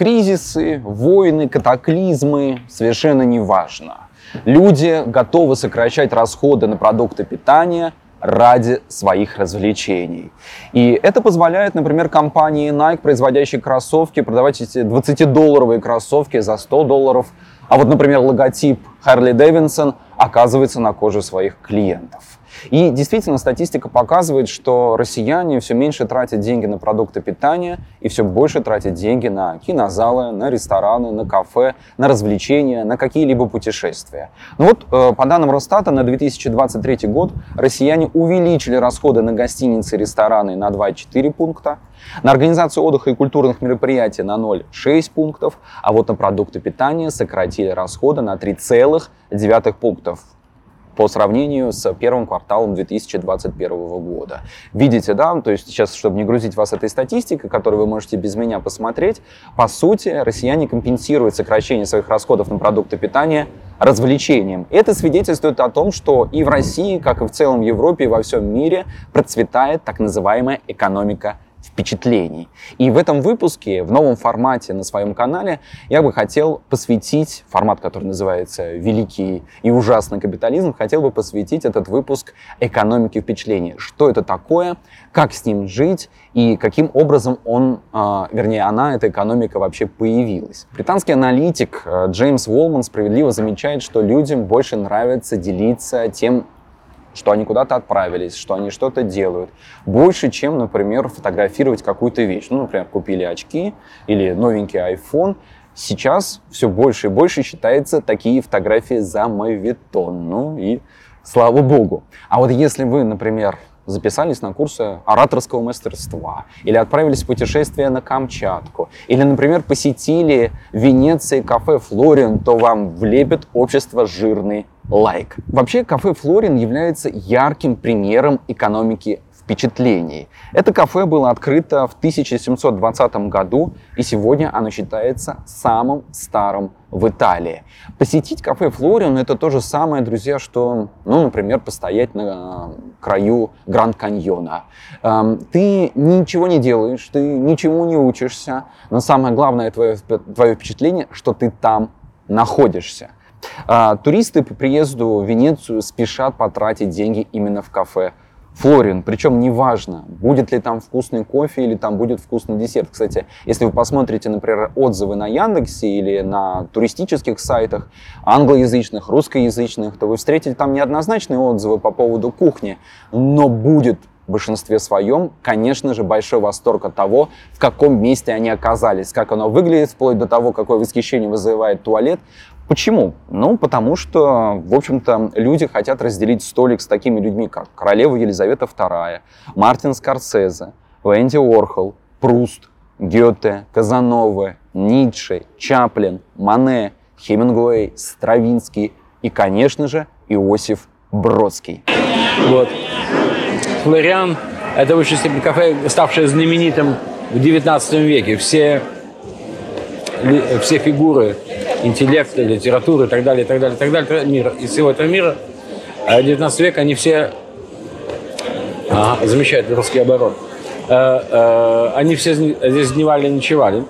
Кризисы, войны, катаклизмы совершенно не важно. Люди готовы сокращать расходы на продукты питания ради своих развлечений. И это позволяет, например, компании Nike, производящей кроссовки, продавать эти 20-долларовые кроссовки за 100 долларов. А вот, например, логотип Harley Davidson оказывается на коже своих клиентов. И действительно, статистика показывает, что россияне все меньше тратят деньги на продукты питания и все больше тратят деньги на кинозалы, на рестораны, на кафе, на развлечения, на какие-либо путешествия. Ну вот, э, по данным Росстата, на 2023 год россияне увеличили расходы на гостиницы и рестораны на 2,4 пункта, на организацию отдыха и культурных мероприятий на 0,6 пунктов, а вот на продукты питания сократили расходы на 3,9 пунктов по сравнению с первым кварталом 2021 года. Видите, да, то есть сейчас, чтобы не грузить вас этой статистикой, которую вы можете без меня посмотреть, по сути, россияне компенсируют сокращение своих расходов на продукты питания развлечением. Это свидетельствует о том, что и в России, как и в целом Европе и во всем мире процветает так называемая экономика впечатлений. И в этом выпуске, в новом формате на своем канале, я бы хотел посвятить, формат, который называется «Великий и ужасный капитализм», хотел бы посвятить этот выпуск экономике впечатлений. Что это такое, как с ним жить и каким образом он, а, вернее, она, эта экономика вообще появилась. Британский аналитик а, Джеймс Уолман справедливо замечает, что людям больше нравится делиться тем, что они куда-то отправились, что они что-то делают. Больше, чем, например, фотографировать какую-то вещь. Ну, например, купили очки или новенький iPhone. Сейчас все больше и больше считается такие фотографии за мавитон. Ну и слава богу. А вот если вы, например, записались на курсы ораторского мастерства, или отправились в путешествие на Камчатку, или, например, посетили в Венеции кафе «Флориан», то вам влепит общество жирный лайк. Вообще, кафе «Флорин» является ярким примером экономики впечатлений. Это кафе было открыто в 1720 году, и сегодня оно считается самым старым в Италии. Посетить кафе «Флориан» — это то же самое, друзья, что, ну, например, постоять на краю Гранд Каньона. Эм, ты ничего не делаешь, ты ничему не учишься, но самое главное твое, твое впечатление, что ты там находишься. А, туристы по приезду в Венецию спешат потратить деньги именно в кафе Флорин. Причем неважно, будет ли там вкусный кофе или там будет вкусный десерт. Кстати, если вы посмотрите, например, отзывы на Яндексе или на туристических сайтах, англоязычных, русскоязычных, то вы встретите там неоднозначные отзывы по поводу кухни, но будет в большинстве своем, конечно же, большой восторг от того, в каком месте они оказались, как оно выглядит, вплоть до того, какое восхищение вызывает туалет. Почему? Ну, потому что, в общем-то, люди хотят разделить столик с такими людьми, как королева Елизавета II, Мартин Скорсезе, Венди Уорхол, Пруст, Гёте, Казанове, Ницше, Чаплин, Мане, Хемингуэй, Стравинский и, конечно же, Иосиф Бродский. Вот. Флориан – это в высшей степени кафе, ставшее знаменитым в 19 веке. Все, все фигуры интеллекта, литературы и так далее, и так далее, и так далее, мира, из всего этого мира, 19 век, они все, ага, замечательный русский оборот, э, э, они все здесь дневали, ночевали.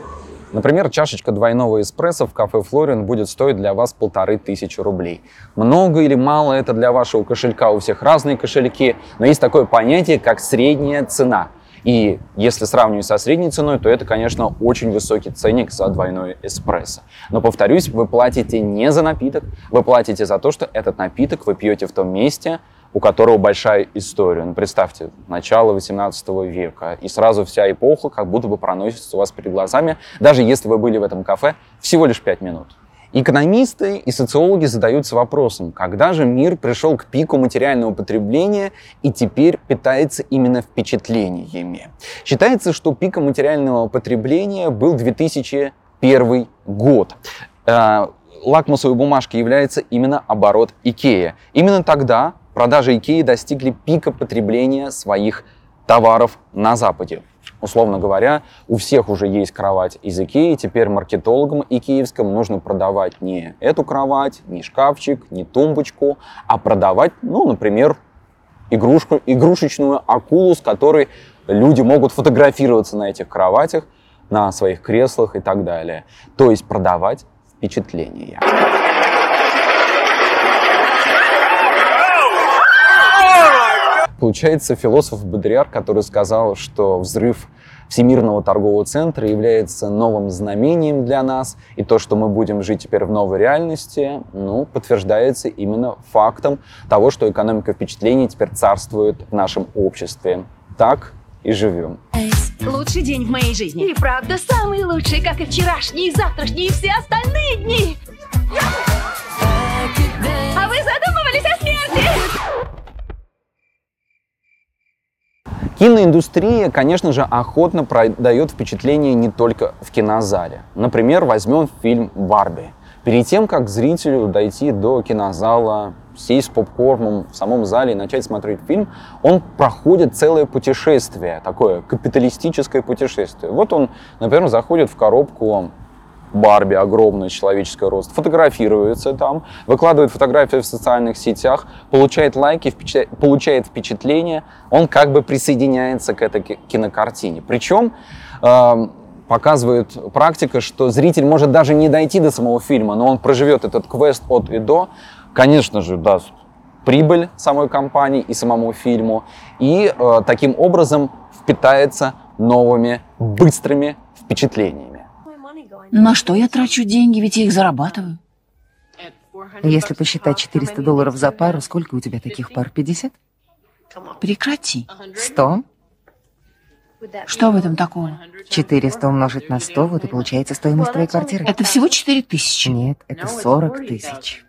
Например, чашечка двойного эспрессо в кафе «Флорин» будет стоить для вас полторы тысячи рублей. Много или мало это для вашего кошелька, у всех разные кошельки, но есть такое понятие, как средняя цена – и если сравнивать со средней ценой, то это, конечно, очень высокий ценник за двойной эспрессо. Но, повторюсь, вы платите не за напиток, вы платите за то, что этот напиток вы пьете в том месте, у которого большая история. Ну, представьте, начало 18 века, и сразу вся эпоха как будто бы проносится у вас перед глазами, даже если вы были в этом кафе всего лишь 5 минут. Экономисты и социологи задаются вопросом, когда же мир пришел к пику материального потребления и теперь питается именно впечатлениями. Считается, что пиком материального потребления был 2001 год. Э, лакмусовой бумажкой является именно оборот Икея. Именно тогда продажи Икеи достигли пика потребления своих товаров на Западе. Условно говоря, у всех уже есть кровать из Икеи, теперь маркетологам икеевским нужно продавать не эту кровать, не шкафчик, не тумбочку, а продавать, ну, например, игрушку, игрушечную акулу, с которой люди могут фотографироваться на этих кроватях, на своих креслах и так далее. То есть продавать впечатление. Получается, философ Бодрияр, который сказал, что взрыв Всемирного торгового центра является новым знамением для нас, и то, что мы будем жить теперь в новой реальности, ну, подтверждается именно фактом того, что экономика впечатлений теперь царствует в нашем обществе. Так и живем. Лучший день в моей жизни. И правда самый лучший, как и вчерашний, и завтрашний, и все остальные дни. Киноиндустрия, конечно же, охотно продает впечатление не только в кинозале. Например, возьмем фильм «Барби». Перед тем, как зрителю дойти до кинозала, сесть с попкорном в самом зале и начать смотреть фильм, он проходит целое путешествие, такое капиталистическое путешествие. Вот он, например, заходит в коробку Барби огромный человеческий рост, фотографируется там, выкладывает фотографии в социальных сетях, получает лайки, впечат... получает впечатление, он как бы присоединяется к этой кинокартине. Причем э, показывает практика, что зритель может даже не дойти до самого фильма, но он проживет этот квест от и до, конечно же, даст прибыль самой компании и самому фильму, и э, таким образом впитается новыми быстрыми впечатлениями. На что я трачу деньги, ведь я их зарабатываю. Если посчитать 400 долларов за пару, сколько у тебя таких пар? 50? Прекрати. 100? Что в этом такого? 400 умножить на 100, вот и получается стоимость твоей квартиры. Это всего 4 тысячи. Нет, это 40 тысяч.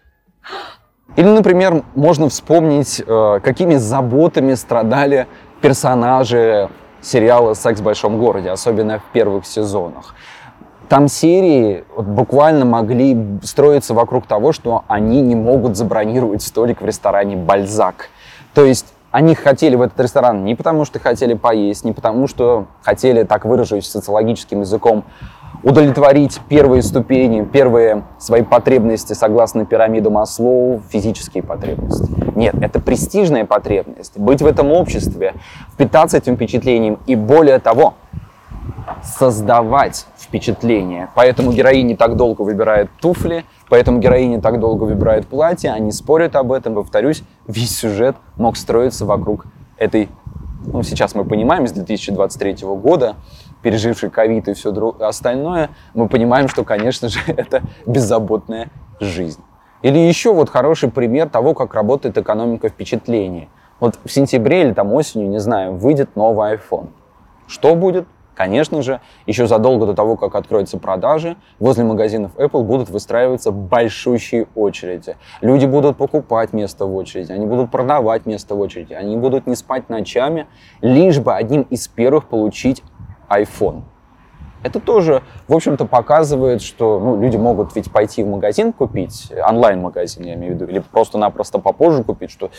Или, например, можно вспомнить, э, какими заботами страдали персонажи сериала «Секс в большом городе», особенно в первых сезонах. Там серии вот, буквально могли строиться вокруг того, что они не могут забронировать столик в ресторане «Бальзак». То есть они хотели в этот ресторан не потому, что хотели поесть, не потому, что хотели, так выражусь социологическим языком, удовлетворить первые ступени, первые свои потребности согласно пирамиду Маслоу, физические потребности. Нет, это престижная потребность. Быть в этом обществе, впитаться этим впечатлением и более того, создавать впечатление. Поэтому героиня так долго выбирает туфли, поэтому героиня так долго выбирает платье, они спорят об этом, повторюсь, весь сюжет мог строиться вокруг этой, ну, сейчас мы понимаем, с 2023 года, переживший ковид и все остальное, мы понимаем, что, конечно же, это беззаботная жизнь. Или еще вот хороший пример того, как работает экономика впечатления. Вот в сентябре или там осенью, не знаю, выйдет новый iPhone. Что будет? Конечно же, еще задолго до того, как откроются продажи, возле магазинов Apple будут выстраиваться большущие очереди. Люди будут покупать место в очереди, они будут продавать место в очереди, они будут не спать ночами, лишь бы одним из первых получить iPhone. Это тоже, в общем-то, показывает, что ну, люди могут ведь пойти в магазин купить, онлайн-магазин, я имею в виду, или просто-напросто попозже купить, что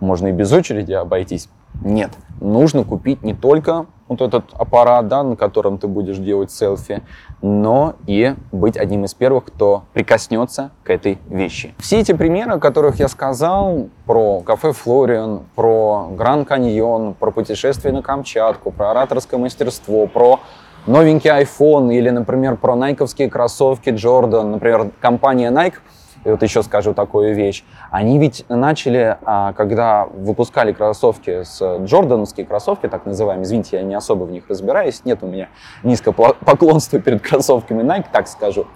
можно и без очереди обойтись. Нет, нужно купить не только вот этот аппарат, да, на котором ты будешь делать селфи, но и быть одним из первых, кто прикоснется к этой вещи. Все эти примеры, о которых я сказал, про кафе Флориан, про Гранд Каньон, про путешествие на Камчатку, про ораторское мастерство, про новенький iPhone или, например, про найковские кроссовки Jordan, например, компания Nike – и вот еще скажу такую вещь. Они ведь начали, а, когда выпускали кроссовки с джордановские кроссовки, так называемые, извините, я не особо в них разбираюсь, нет у меня низкого поклонства перед кроссовками Nike, так скажу,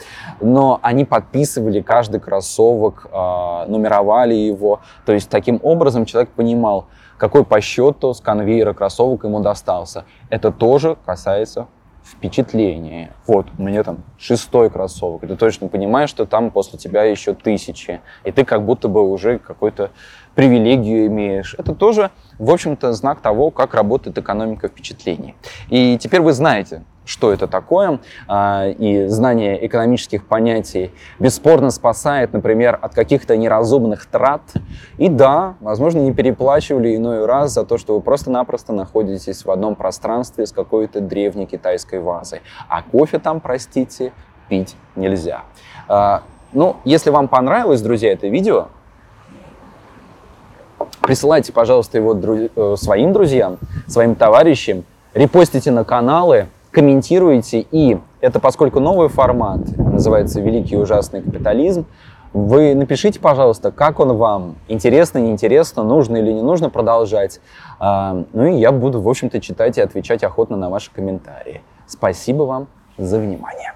но они подписывали каждый кроссовок, а, нумеровали его, то есть таким образом человек понимал, какой по счету с конвейера кроссовок ему достался. Это тоже касается впечатление. Вот, меня там шестой кроссовок, ты точно понимаешь, что там после тебя еще тысячи, и ты как будто бы уже какую-то привилегию имеешь. Это тоже, в общем-то, знак того, как работает экономика впечатлений. И теперь вы знаете, что это такое, а, и знание экономических понятий бесспорно спасает, например, от каких-то неразумных трат. И да, возможно, не переплачивали иной раз за то, что вы просто-напросто находитесь в одном пространстве с какой-то древней китайской вазой. А кофе там, простите, пить нельзя. А, ну, если вам понравилось, друзья, это видео, присылайте, пожалуйста, его друз... Э, своим друзьям, своим товарищам, репостите на каналы, комментируйте. И это поскольку новый формат, называется «Великий и ужасный капитализм», вы напишите, пожалуйста, как он вам, интересно, неинтересно, нужно или не нужно продолжать. А, ну и я буду, в общем-то, читать и отвечать охотно на ваши комментарии. Спасибо вам за внимание.